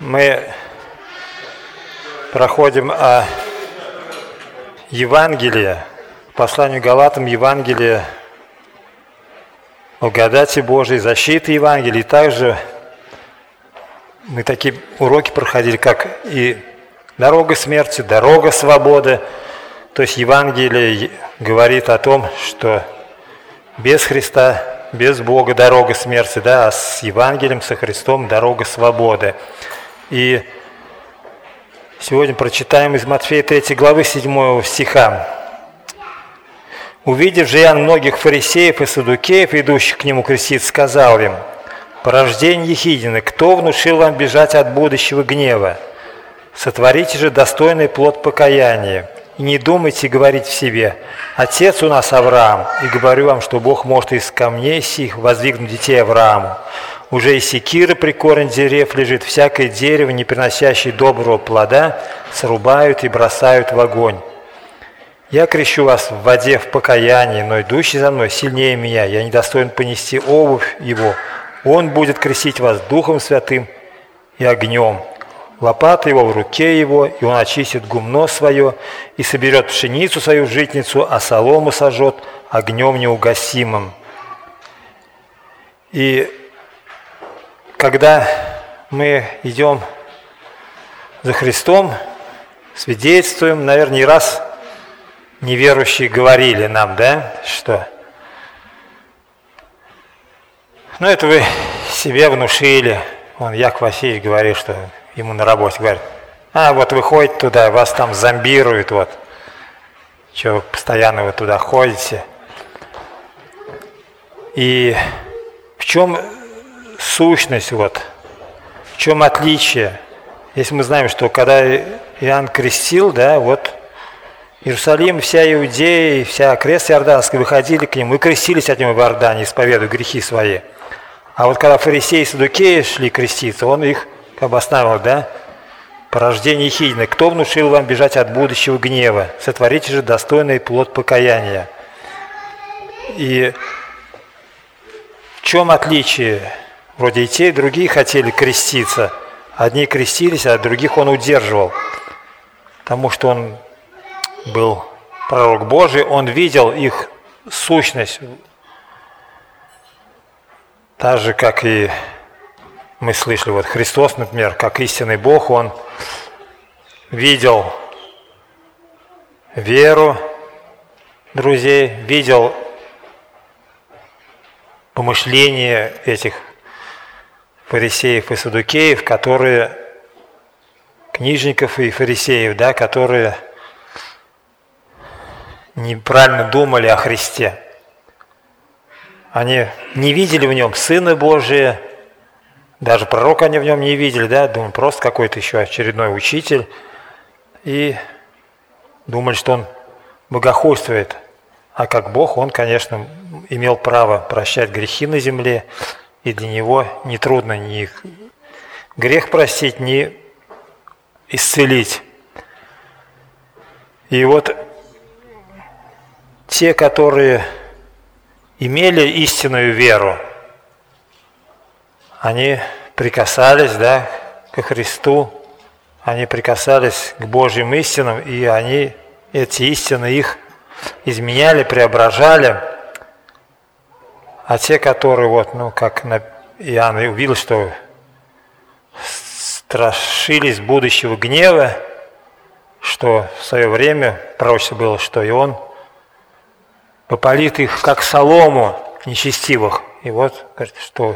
мы проходим о Евангелии, посланию Галатам Евангелия, о гадате Божией, защиты Евангелия. И также мы такие уроки проходили, как и дорога смерти, дорога свободы. То есть Евангелие говорит о том, что без Христа, без Бога дорога смерти, да, а с Евангелием, со Христом дорога свободы. И сегодня прочитаем из Матфея 3 главы 7 стиха. «Увидев же Иоанн многих фарисеев и садукеев, идущих к нему крестить, сказал им, «Порождение Ехидины, кто внушил вам бежать от будущего гнева? Сотворите же достойный плод покаяния, и не думайте говорить в себе, «Отец у нас Авраам», и говорю вам, что Бог может из камней сих воздвигнуть детей Аврааму. Уже и секира при корень дерев лежит, всякое дерево, не приносящее доброго плода, срубают и бросают в огонь. Я крещу вас в воде в покаянии, но идущий за мной сильнее меня, я недостоин понести обувь его. Он будет крестить вас Духом Святым и огнем. Лопата его в руке его, и он очистит гумно свое, и соберет пшеницу свою житницу, а солому сожжет огнем неугасимым. И когда мы идем за Христом, свидетельствуем, наверное, не раз неверующие говорили нам, да, что ну это вы себе внушили. Он, Яков Васильевич говорит, что ему на работе говорит, а вот вы ходите туда, вас там зомбируют, вот, что вы постоянно вы туда ходите. И в чем сущность, вот, в чем отличие? Если мы знаем, что когда Иоанн крестил, да, вот Иерусалим, вся Иудея, вся крест Иорданская выходили к нему и крестились от него в Иордане, исповедуя грехи свои. А вот когда фарисеи и садукеи шли креститься, он их как бы останавливал, да? Порождение Хидина. Кто внушил вам бежать от будущего гнева? Сотворите же достойный плод покаяния. И в чем отличие? Вроде и те, и другие хотели креститься. Одни крестились, а других он удерживал. Потому что он был пророк Божий, он видел их сущность. Так же, как и мы слышали, вот Христос, например, как истинный Бог, Он видел веру друзей, видел помышления этих фарисеев и садукеев, которые, книжников и фарисеев, да, которые неправильно думали о Христе. Они не видели в нем Сына Божия, даже пророка они в нем не видели, да, думали, просто какой-то еще очередной учитель. И думали, что он богохульствует. А как Бог, он, конечно, имел право прощать грехи на земле, и для него нетрудно ни грех простить, ни исцелить. И вот те, которые имели истинную веру, они прикасались да, к Христу, они прикасались к Божьим истинам, и они, эти истины их изменяли, преображали. А те, которые, вот, ну, как Иоанн увидел, что страшились будущего гнева, что в свое время пророчество было, что и он попалит их, как солому нечестивых. И вот, говорит, что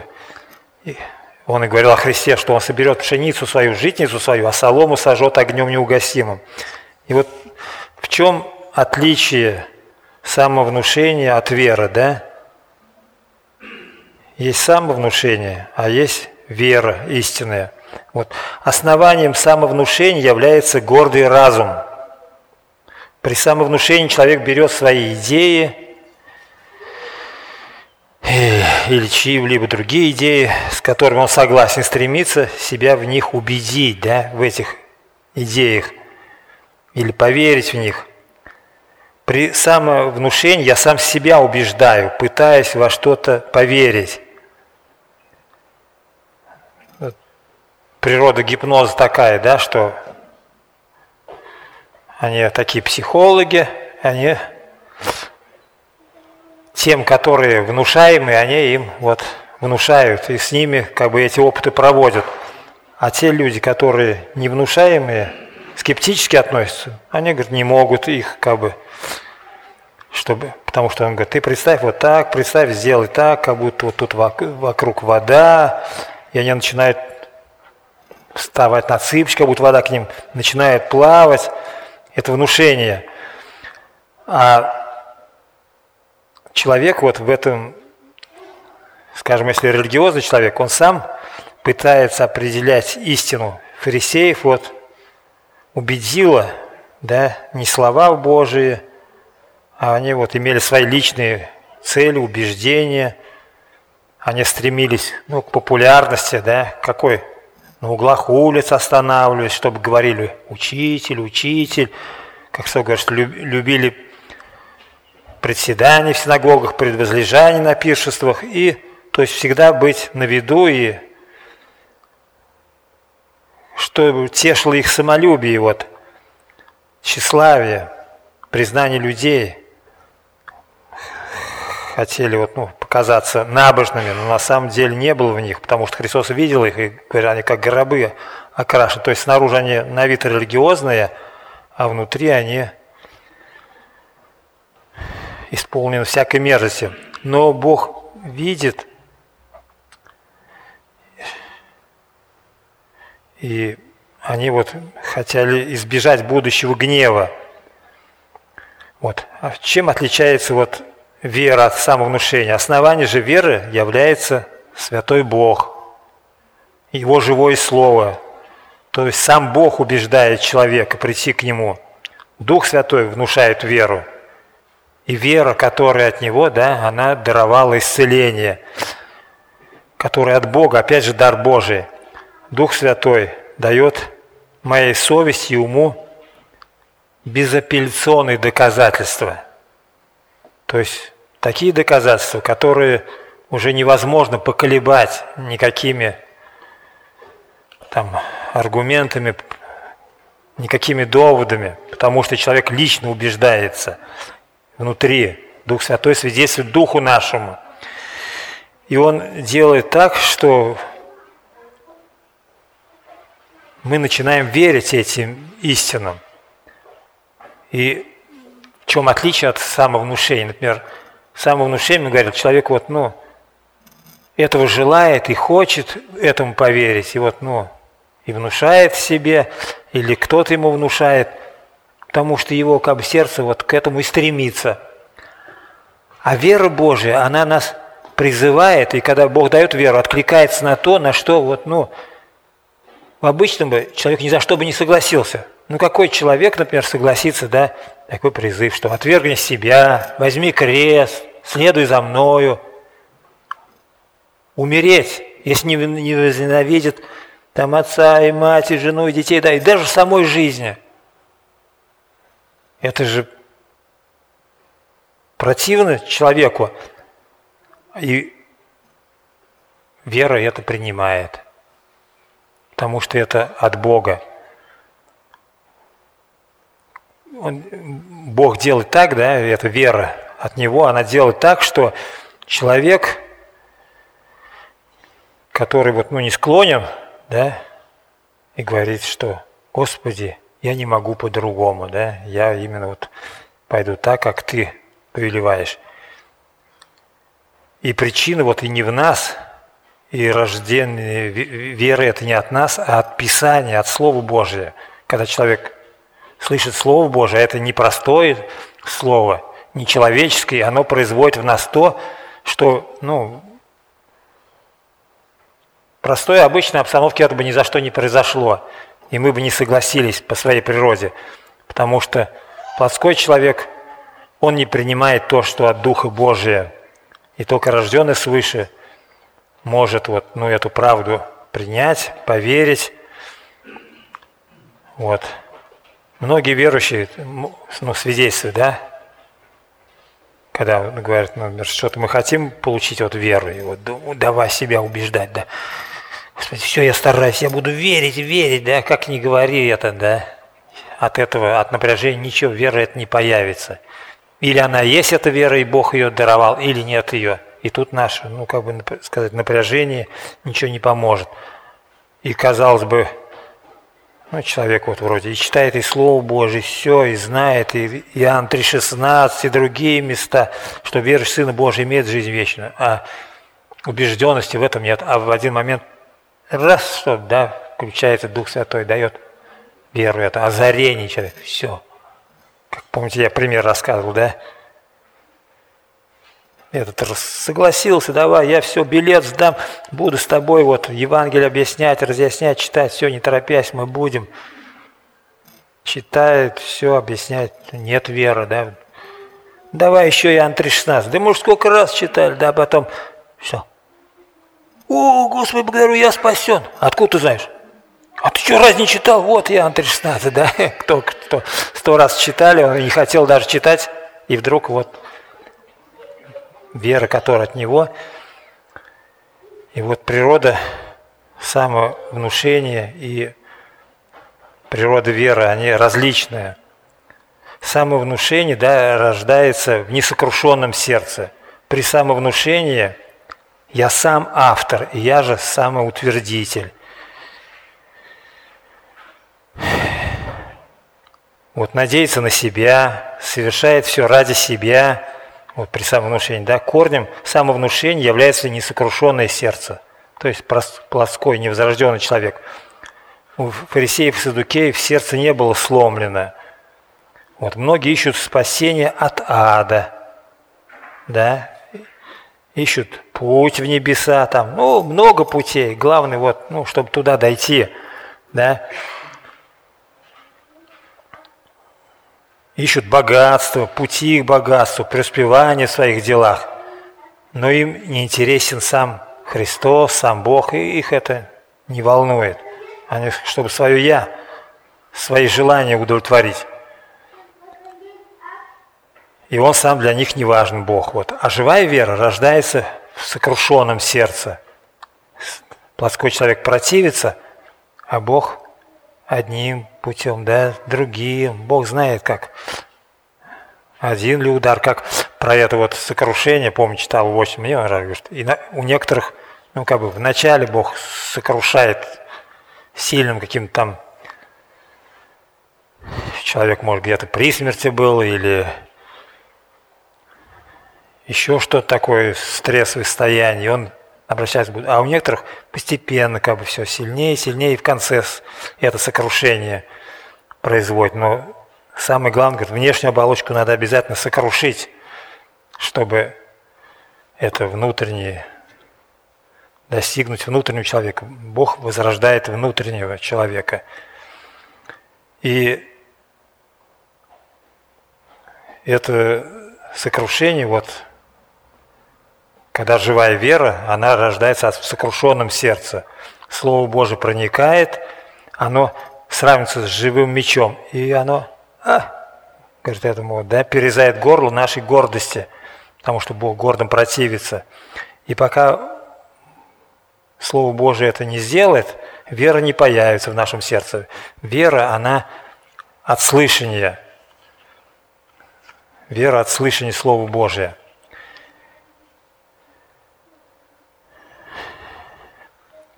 он и говорил о Христе, что он соберет пшеницу свою, житницу свою, а солому сожжет огнем неугасимым. И вот в чем отличие самовнушения от веры, да? Есть самовнушение, а есть вера истинная. Вот. Основанием самовнушения является гордый разум. При самовнушении человек берет свои идеи, или чьи-либо другие идеи, с которыми он согласен стремиться, себя в них убедить, да, в этих идеях, или поверить в них. При самовнушении я сам себя убеждаю, пытаясь во что-то поверить. природа гипноза такая, да, что они такие психологи, они тем, которые внушаемые, они им вот внушают, и с ними как бы эти опыты проводят. А те люди, которые не внушаемые, скептически относятся, они, говорят, не могут их как бы, чтобы, потому что он говорит, ты представь вот так, представь, сделай так, как будто вот тут вокруг вода, и они начинают вставать на цыпочки, как будто вода к ним начинает плавать. Это внушение. А человек вот в этом, скажем, если религиозный человек, он сам пытается определять истину. Фарисеев вот убедило, да, не слова Божии, а они вот имели свои личные цели, убеждения, они стремились ну, к популярности, да, какой? На углах улиц останавливались, чтобы говорили «учитель, учитель», как все говорят, любили председания в синагогах, предвозлежания на пиршествах, и то есть всегда быть на виду и что тешило их самолюбие, вот, тщеславие, признание людей. Хотели вот, ну, показаться набожными, но на самом деле не было в них, потому что Христос видел их, и говорят, они как гробы окрашены. То есть снаружи они на вид религиозные, а внутри они исполнен всякой мерзости. Но Бог видит, и они вот хотели избежать будущего гнева. Вот. А чем отличается вот вера от самовнушения? Основание же веры является Святой Бог, Его живое Слово. То есть сам Бог убеждает человека прийти к Нему. Дух Святой внушает веру. И вера, которая от Него, да, она даровала исцеление, которая от Бога, опять же, дар Божий. Дух Святой дает моей совести и уму безапелляционные доказательства. То есть такие доказательства, которые уже невозможно поколебать никакими там, аргументами, никакими доводами, потому что человек лично убеждается – внутри. Дух Святой свидетельствует Духу нашему. И Он делает так, что мы начинаем верить этим истинам. И в чем отличие от самовнушения? Например, самовнушение говорит, человек вот, ну, этого желает и хочет этому поверить, и вот, ну, и внушает себе, или кто-то ему внушает – потому что его как бы сердце вот к этому и стремится. А вера Божия, она нас призывает, и когда Бог дает веру, откликается на то, на что вот, ну, в обычном бы человек ни за что бы не согласился. Ну какой человек, например, согласится, да, такой призыв, что отвергни себя, возьми крест, следуй за мною. Умереть, если не, не возненавидит там отца и мать, и жену, и детей, да, и даже самой жизни – это же противно человеку. И вера это принимает, потому что это от Бога. Он, Бог делает так, да, это вера от Него, она делает так, что человек, который вот, ну, не склонен, да, и говорит, что «Господи, я не могу по-другому, да, я именно вот пойду так, как ты повелеваешь. И причина вот и не в нас, и рождение веры это не от нас, а от Писания, от Слова Божия. Когда человек слышит Слово Божие, это не простое слово, не человеческое, оно производит в нас то, что, ну, простой обычной обстановке это бы ни за что не произошло и мы бы не согласились по своей природе, потому что плотской человек, он не принимает то, что от Духа Божия, и только рожденный свыше может вот, ну, эту правду принять, поверить. Вот. Многие верующие ну, свидетельствуют, да, когда говорят, ну, что-то мы хотим получить вот веру, и вот давай себя убеждать, да. Господи, все, я стараюсь, я буду верить, верить, да, как не говори это, да. От этого, от напряжения ничего, вера это не появится. Или она есть эта вера, и Бог ее даровал, или нет ее. И тут наше, ну, как бы сказать, напряжение ничего не поможет. И, казалось бы, ну, человек вот вроде и читает и Слово Божие, все, и знает, и Иоанн 3,16, и другие места, что верующий Сына Божий имеет жизнь вечную, а убежденности в этом нет. А в один момент раз, что, да, включается Дух Святой, дает веру, это озарение человека, все. Как помните, я пример рассказывал, да? Этот согласился, давай, я все, билет сдам, буду с тобой вот Евангелие объяснять, разъяснять, читать, все, не торопясь, мы будем. Читает, все, объясняет, нет веры, да. Давай еще Иоанн 3,16. Да мы уже сколько раз читали, да, потом все. О, Господи, благодарю, я спасен. Откуда ты знаешь? А ты что, раз не читал? Вот я, Антон 16, да? Кто, кто сто раз читали, он не хотел даже читать, и вдруг вот вера, которая от него. И вот природа самовнушения и природа веры, они различные. Самовнушение да, рождается в несокрушенном сердце. При самовнушении я сам автор, и я же самоутвердитель. Вот надеется на себя, совершает все ради себя, вот при самовнушении, да, корнем самовнушения является несокрушенное сердце, то есть плоской, невзрожденный человек. У фарисеев и садукеев сердце не было сломлено. Вот многие ищут спасения от ада, да, ищут путь в небеса, там, ну, много путей, главное вот, ну, чтобы туда дойти, да, ищут богатство, пути к богатству, преуспевание в своих делах, но им не интересен сам Христос, сам Бог, и их это не волнует. Они, чтобы свое «я», свои желания удовлетворить. И он сам для них не важен, Бог. Вот. А живая вера рождается в сокрушенном сердце. Плоской человек противится, а Бог одним путем, да, другим. Бог знает, как один ли удар, как про это вот сокрушение, помню, читал 8 мне нравится, и на, у некоторых, ну, как бы, вначале Бог сокрушает сильным каким-то там, человек, может, где-то при смерти был, или еще что-то такое, стрессовое состояние, он обращаться будут. А у некоторых постепенно как бы все сильнее, сильнее, и в конце это сокрушение производит. Но самое главное, говорит, внешнюю оболочку надо обязательно сокрушить, чтобы это внутреннее достигнуть внутреннего человека. Бог возрождает внутреннего человека. И это сокрушение, вот когда живая вера, она рождается в сокрушенном сердце. Слово Божие проникает, оно сравнится с живым мечом, и оно, а, говорит этому, да, перерезает горло нашей гордости, потому что Бог гордым противится. И пока Слово Божие это не сделает, вера не появится в нашем сердце. Вера, она от слышания. Вера от слышания Слова Божия –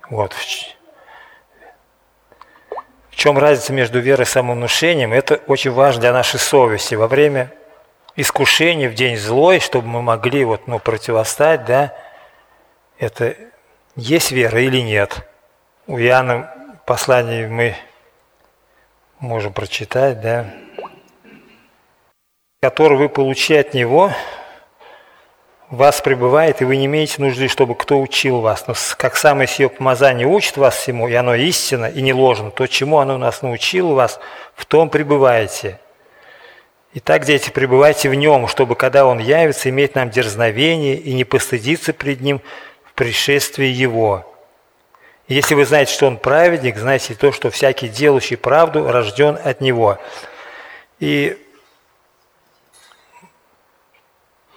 Вот. В чем разница между верой и самовнушением? Это очень важно для нашей совести. Во время искушения в день злой, чтобы мы могли вот, ну, противостать, да, это есть вера или нет. У Иоанна послание мы можем прочитать, да, который вы получаете от него, вас пребывает, и вы не имеете нужды, чтобы кто учил вас. Но как самое сие помазание учит вас всему, и оно истинно и не ложно, то, чему оно нас научило вас, в том пребываете. Итак, дети, пребывайте в нем, чтобы, когда он явится, иметь нам дерзновение и не постыдиться пред ним в пришествии его. Если вы знаете, что он праведник, знайте то, что всякий делающий правду рожден от него. И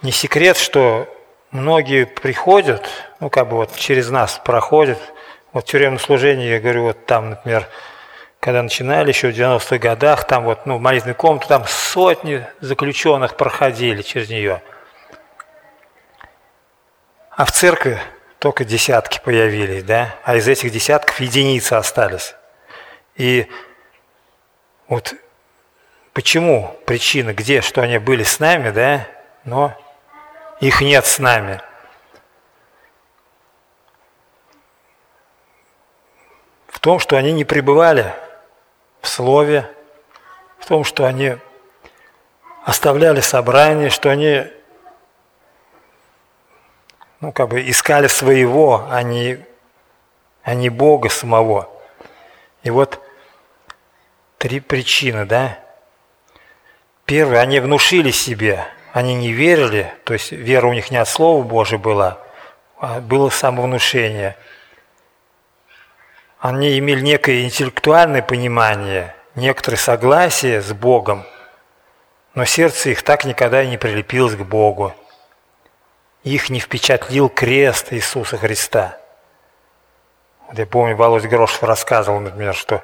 Не секрет, что многие приходят, ну как бы вот через нас проходят, Вот тюремное служение, я говорю, вот там, например, когда начинали еще в 90-х годах, там вот, ну, в молитвенную комнату, там сотни заключенных проходили через нее. А в церкви только десятки появились, да, а из этих десятков единицы остались. И вот почему причина, где, что они были с нами, да, но их нет с нами. В том, что они не пребывали в Слове, в том, что они оставляли собрание, что они ну, как бы искали своего, а не, а не Бога самого. И вот три причины, да. Первое, они внушили себе, они не верили, то есть вера у них не от Слова Божия была, а было самовнушение. Они имели некое интеллектуальное понимание, некоторое согласие с Богом, но сердце их так никогда и не прилепилось к Богу их не впечатлил крест Иисуса Христа. Вот я помню, Володя Грошев рассказывал, например, что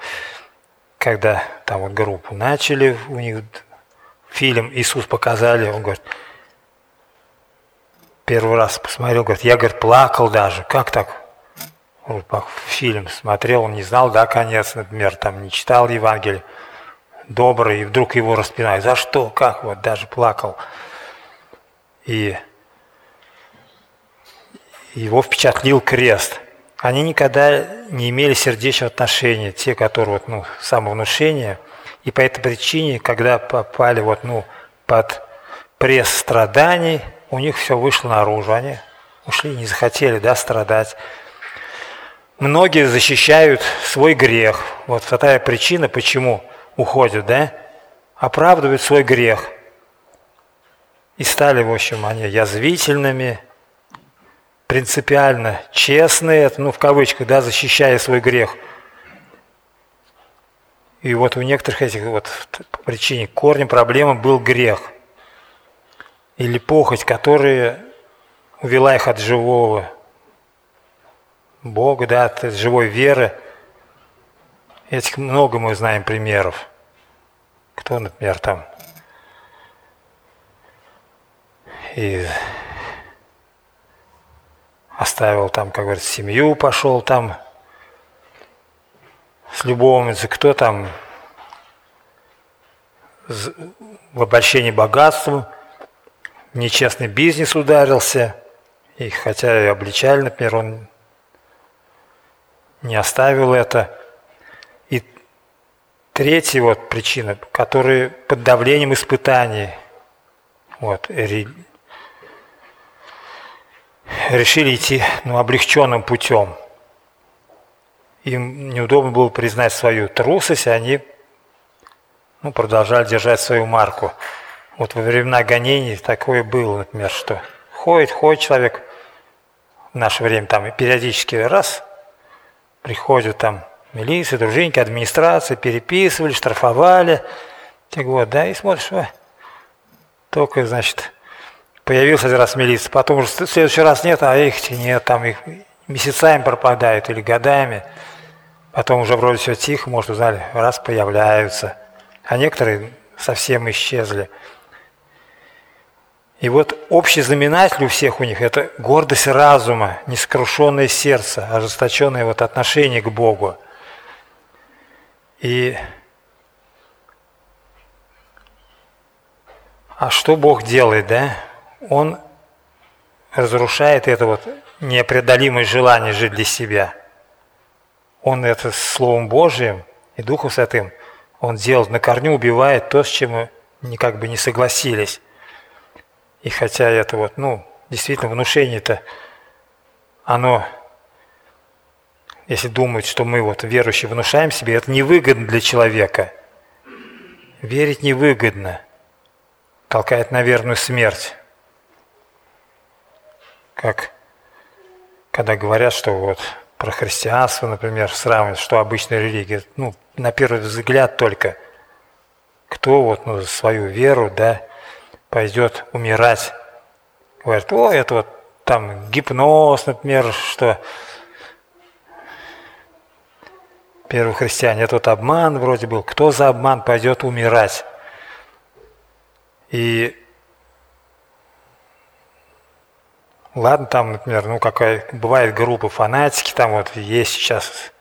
когда там вот группу начали, у них фильм «Иисус» показали, он говорит, первый раз посмотрел, говорит, я, говорит, плакал даже, как так? Вот, фильм смотрел, он не знал, да, конец, например, там не читал Евангелие, добрый, и вдруг его распинают. За что? Как? Вот даже плакал. И его впечатлил крест. Они никогда не имели сердечного отношения, те, которые вот, ну, самовнушение, и по этой причине, когда попали вот, ну, под пресс страданий, у них все вышло наружу, они ушли, не захотели да, страдать. Многие защищают свой грех. Вот вторая причина, почему уходят, да, оправдывают свой грех. И стали, в общем, они язвительными, принципиально честные, ну в кавычках, да, защищая свой грех. И вот у некоторых этих вот причин корнем проблемы был грех или похоть, которая увела их от живого Бога, да, от живой веры. Этих много мы знаем примеров. Кто, например, там и оставил там, как говорится, семью, пошел там с любовницей, кто там в обольщении богатством, нечестный бизнес ударился, и хотя и обличали, например, он не оставил это. И третья вот причина, которая под давлением испытаний, вот, решили идти ну, облегченным путем. Им неудобно было признать свою трусость, и они ну, продолжали держать свою марку. Вот во времена гонений такое было, например, что ходит, ходит человек, в наше время там периодически раз, приходят там милиция, дружинники, администрация, переписывали, штрафовали, так вот, да, и смотришь, только, значит, появился один раз милиция, потом уже в следующий раз нет, а их нет, там их месяцами пропадают или годами. Потом уже вроде все тихо, может, узнали, раз появляются. А некоторые совсем исчезли. И вот общий знаменатель у всех у них – это гордость разума, нескрушенное сердце, ожесточенное вот отношение к Богу. И а что Бог делает, да? он разрушает это вот непреодолимое желание жить для себя. Он это Словом Божиим и Духом Святым, он делает на корню, убивает то, с чем мы никак бы не согласились. И хотя это вот, ну, действительно, внушение-то, оно, если думать, что мы вот верующие внушаем себе, это невыгодно для человека. Верить невыгодно, толкает на верную смерть как когда говорят, что вот про христианство, например, сравнивают, что обычная религия, ну, на первый взгляд только, кто вот ну, за свою веру, да, пойдет умирать. Говорят, о, это вот там гипноз, например, что первые христиане. Это вот обман вроде был. Кто за обман пойдет умирать? И ладно, там, например, ну какая бывает группа фанатики, там вот есть сейчас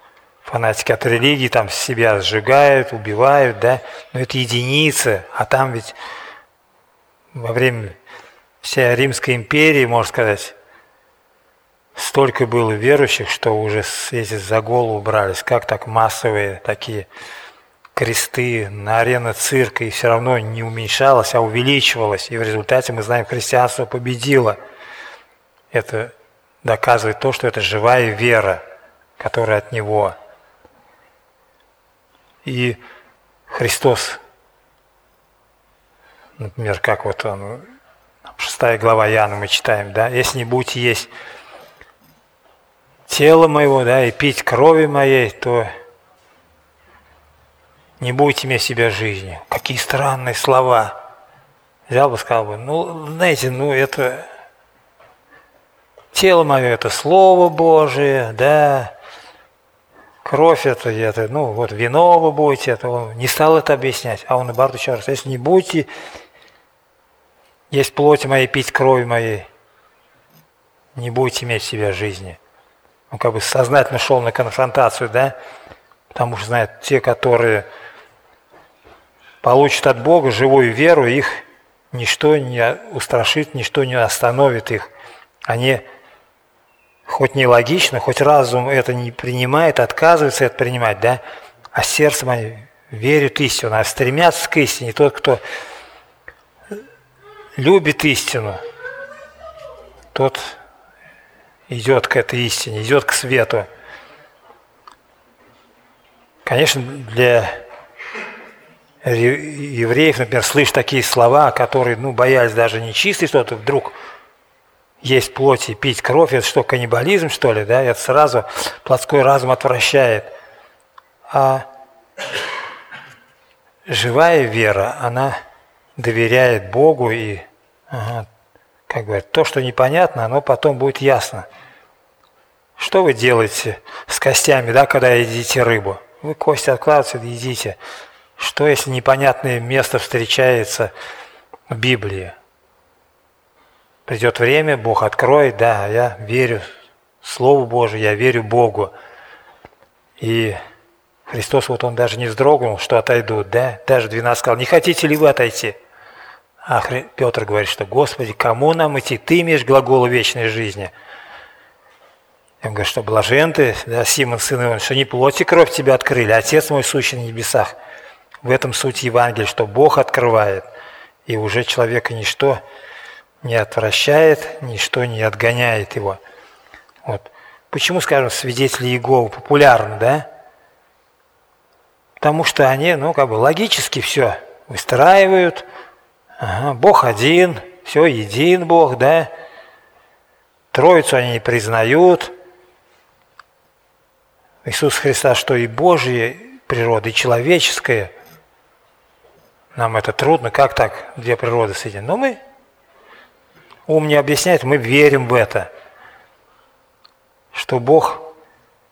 фанатики от религии, там себя сжигают, убивают, да, но это единицы, а там ведь во время всей Римской империи, можно сказать, столько было верующих, что уже эти за голову брались, как так массовые такие кресты на арены цирка, и все равно не уменьшалось, а увеличивалось, и в результате мы знаем, христианство победило. Это доказывает то, что это живая вера, которая от него – и Христос, например, как вот он, шестая глава Яна мы читаем, да, если не будете есть тело моего, да, и пить крови моей, то не будете иметь себя жизни. Какие странные слова. Взял бы, сказал бы, ну, знаете, ну это тело мое, это Слово Божие, да, кровь это, это, ну вот вино вы будете, это он не стал это объяснять, а он наоборот еще раз, если не будете есть плоть моей, пить крови моей, не будете иметь в себя жизни. Он как бы сознательно шел на конфронтацию, да, потому что знает, те, которые получат от Бога живую веру, их ничто не устрашит, ничто не остановит их. Они хоть нелогично, хоть разум это не принимает, отказывается это принимать, да, а сердцем они верят истину, а стремятся к истине. Тот, кто любит истину, тот идет к этой истине, идет к свету. Конечно, для евреев, например, слышь такие слова, которые, ну, боялись даже нечистый что-то, вдруг есть плоть и пить кровь, это что, каннибализм, что ли, да? Это сразу плотской разум отвращает. А живая вера, она доверяет Богу и, ага, как говорят, то, что непонятно, оно потом будет ясно. Что вы делаете с костями, да, когда едите рыбу? Вы кости откладываете, едите. Что, если непонятное место встречается в Библии? Придет время, Бог откроет, да, я верю Слову Божию, я верю Богу. И Христос, вот он даже не вздрогнул, что отойдут, да, даже 12 сказал, не хотите ли вы отойти? А Петр говорит, что, Господи, кому нам идти? Ты имеешь глаголы вечной жизни. Он говорит, что блажен ты, да, Симон, сын Иван, что не плоть и кровь тебя открыли, а Отец мой сущий на небесах. В этом суть Евангелия, что Бог открывает, и уже человека ничто не отвращает, ничто не отгоняет его. Вот. Почему, скажем, свидетели Иеговы популярны, да? Потому что они, ну, как бы логически все выстраивают. Ага, Бог один, все, един Бог, да? Троицу они не признают. Иисус Христа, что и Божья природа, и человеческая. Нам это трудно, как так, две природы соединены. Но мы ум не объясняет, мы верим в это, что Бог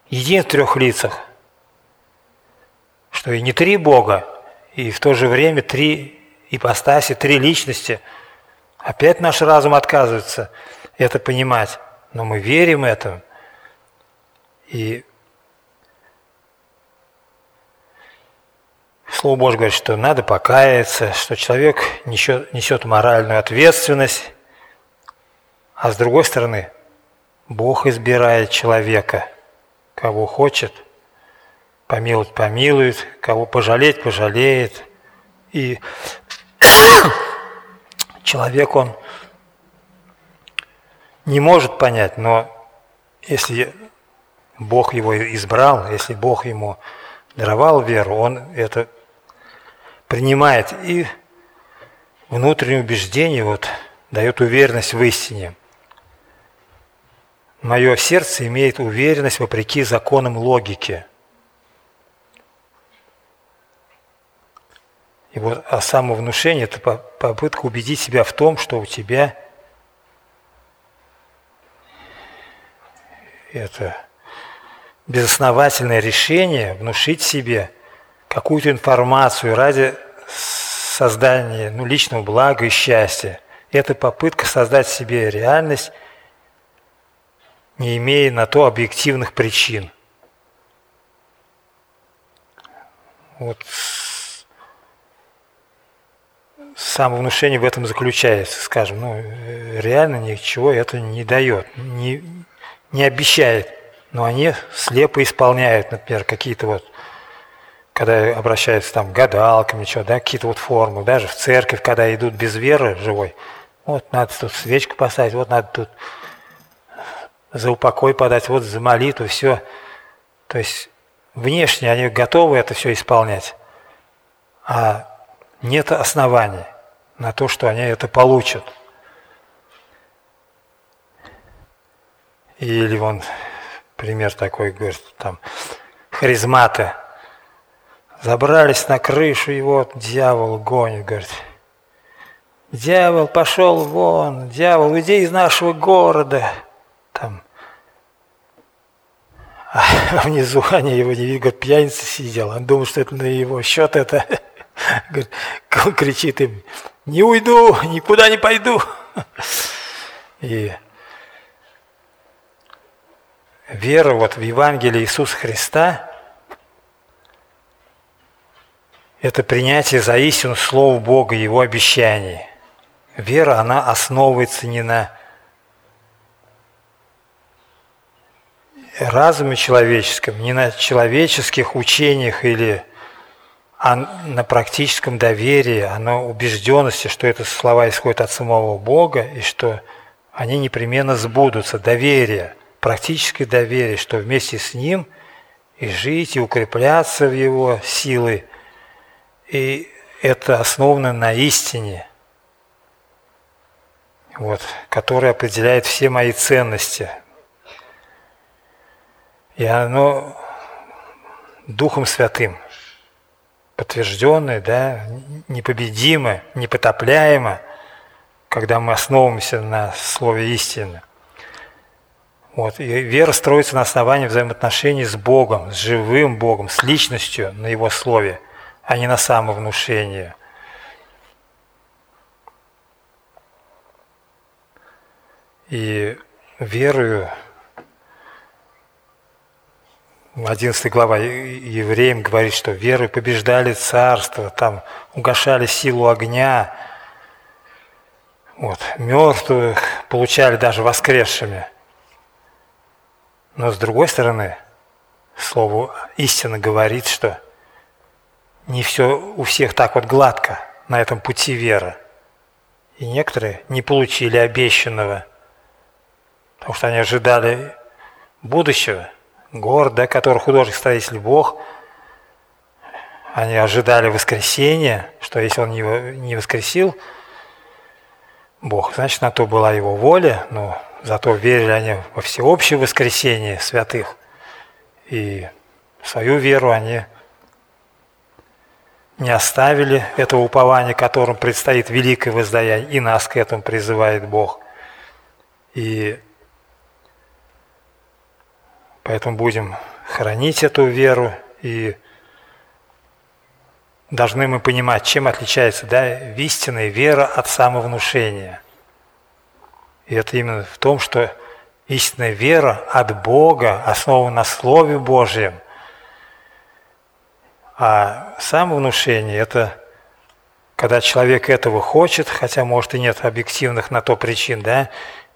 един в трех лицах, что и не три Бога, и в то же время три ипостаси, три личности. Опять наш разум отказывается это понимать, но мы верим этому. И Слово Божье говорит, что надо покаяться, что человек несет, несет моральную ответственность а с другой стороны, Бог избирает человека, кого хочет, помилует, помилует, кого пожалеть, пожалеет. И человек, он не может понять, но если Бог его избрал, если Бог ему даровал веру, он это принимает и внутреннее убеждение вот, дает уверенность в истине – Мое сердце имеет уверенность вопреки законам логики. И вот а самовнушение – это попытка убедить себя в том, что у тебя это безосновательное решение внушить себе какую-то информацию ради создания ну, личного блага и счастья. Это попытка создать себе реальность, не имея на то объективных причин. Вот самовнушение в этом заключается, скажем, ну, реально ничего это не дает, не, не обещает, но они слепо исполняют, например, какие-то вот, когда обращаются там к гадалкам, ничего, да, какие-то вот формы, даже в церковь, когда идут без веры живой, вот надо тут свечку поставить, вот надо тут за упокой подать, вот за молитву, все. То есть внешне они готовы это все исполнять, а нет оснований на то, что они это получат. Или вон пример такой, говорит, там, харизматы. Забрались на крышу, и вот дьявол гонит, говорит. Дьявол пошел вон, дьявол, уйди из нашего города. Там. А внизу они его не видят, говорит, пьяница сидел. Он думал, что это на его счет это. Говорит, кричит им, не уйду, никуда не пойду. И вера вот в Евангелие Иисуса Христа – это принятие за истину Слова Бога, Его обещаний. Вера, она основывается не на разуме человеческом, не на человеческих учениях или а на практическом доверии, а на убежденности, что это слова исходят от самого Бога и что они непременно сбудутся. Доверие, практическое доверие, что вместе с Ним и жить, и укрепляться в Его силы. И это основано на истине, вот, которая определяет все мои ценности. И оно Духом Святым – подтвержденное, да, непобедимо, непотопляемо, когда мы основываемся на слове истины. Вот. И вера строится на основании взаимоотношений с Богом, с живым Богом, с личностью на Его слове, а не на самовнушение. И верую 11 глава евреям говорит, что веры побеждали царство, там угошали силу огня, вот, мертвых получали даже воскресшими. Но с другой стороны, слово истина говорит, что не все у всех так вот гладко на этом пути веры. И некоторые не получили обещанного, потому что они ожидали будущего – город, да, который художник-строитель Бог, они ожидали воскресения, что если он его не воскресил, Бог, значит, на то была его воля, но зато верили они во всеобщее воскресение святых. И свою веру они не оставили этого упования, которым предстоит великое воздаяние, и нас к этому призывает Бог. И Поэтому будем хранить эту веру и должны мы понимать, чем отличается да, истинная вера от самовнушения. И это именно в том, что истинная вера от Бога основана на Слове Божьем. А самовнушение – это когда человек этого хочет, хотя, может, и нет объективных на то причин, да,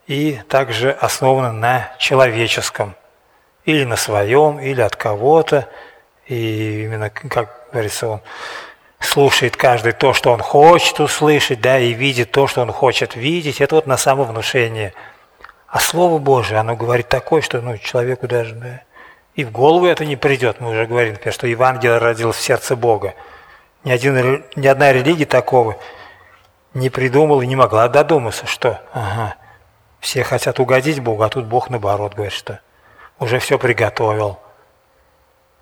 и также основано на человеческом – или на своем, или от кого-то. И именно, как говорится, он слушает каждый то, что он хочет услышать, да, и видит то, что он хочет видеть. Это вот на самовнушение. А Слово Божие, оно говорит такое, что ну, человеку даже да, и в голову это не придет. Мы уже говорили, например, что Евангелие родилось в сердце Бога. Ни, один, ни одна религия такого не придумала и не могла додуматься, что ага, все хотят угодить Богу, а тут Бог наоборот говорит, что уже все приготовил.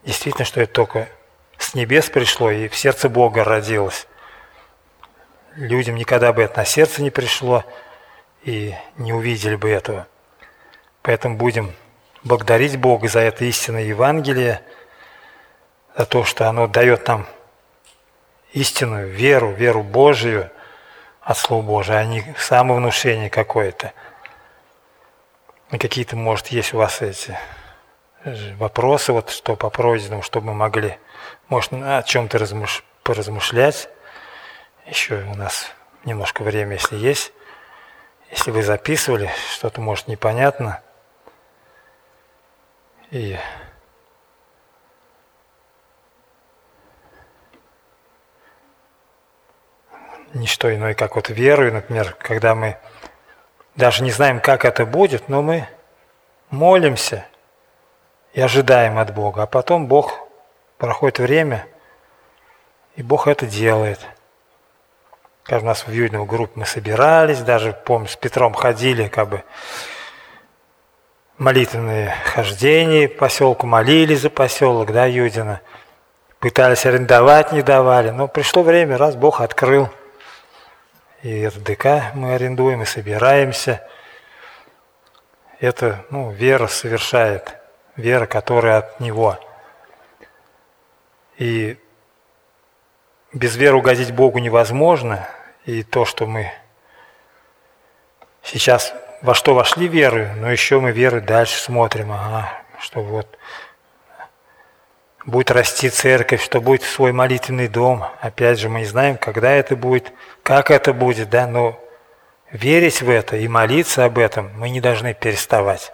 Действительно, что это только с небес пришло и в сердце Бога родилось. Людям никогда бы это на сердце не пришло и не увидели бы этого. Поэтому будем благодарить Бога за это истинное Евангелие, за то, что оно дает нам истинную веру, веру Божию от Слова Божия, а не самовнушение какое-то. И какие-то, может, есть у вас эти вопросы, вот что по пройденному, чтобы мы могли, может, о чем-то размыш... поразмышлять. Еще у нас немножко время, если есть. Если вы записывали, что-то, может, непонятно. И не что иное, как вот верую, например, когда мы даже не знаем, как это будет, но мы молимся и ожидаем от Бога. А потом Бог, проходит время, и Бог это делает. Как у нас в Юдиновой группе мы собирались, даже, помню, с Петром ходили, как бы, молитвенные хождения по поселку, молились за поселок, да, Юдина. Пытались арендовать, не давали. Но пришло время, раз Бог открыл – и это ДК мы арендуем, и собираемся. Это ну, вера совершает, вера, которая от Него. И без веры угодить Богу невозможно. И то, что мы сейчас во что вошли веры, но еще мы веры дальше смотрим, ага, что вот будет расти церковь, что будет свой молитвенный дом. Опять же, мы не знаем, когда это будет, как это будет, да, но верить в это и молиться об этом мы не должны переставать.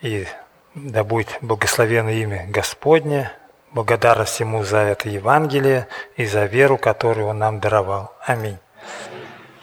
И да будет благословено имя Господне, благодарность Ему за это Евангелие и за веру, которую Он нам даровал. Аминь.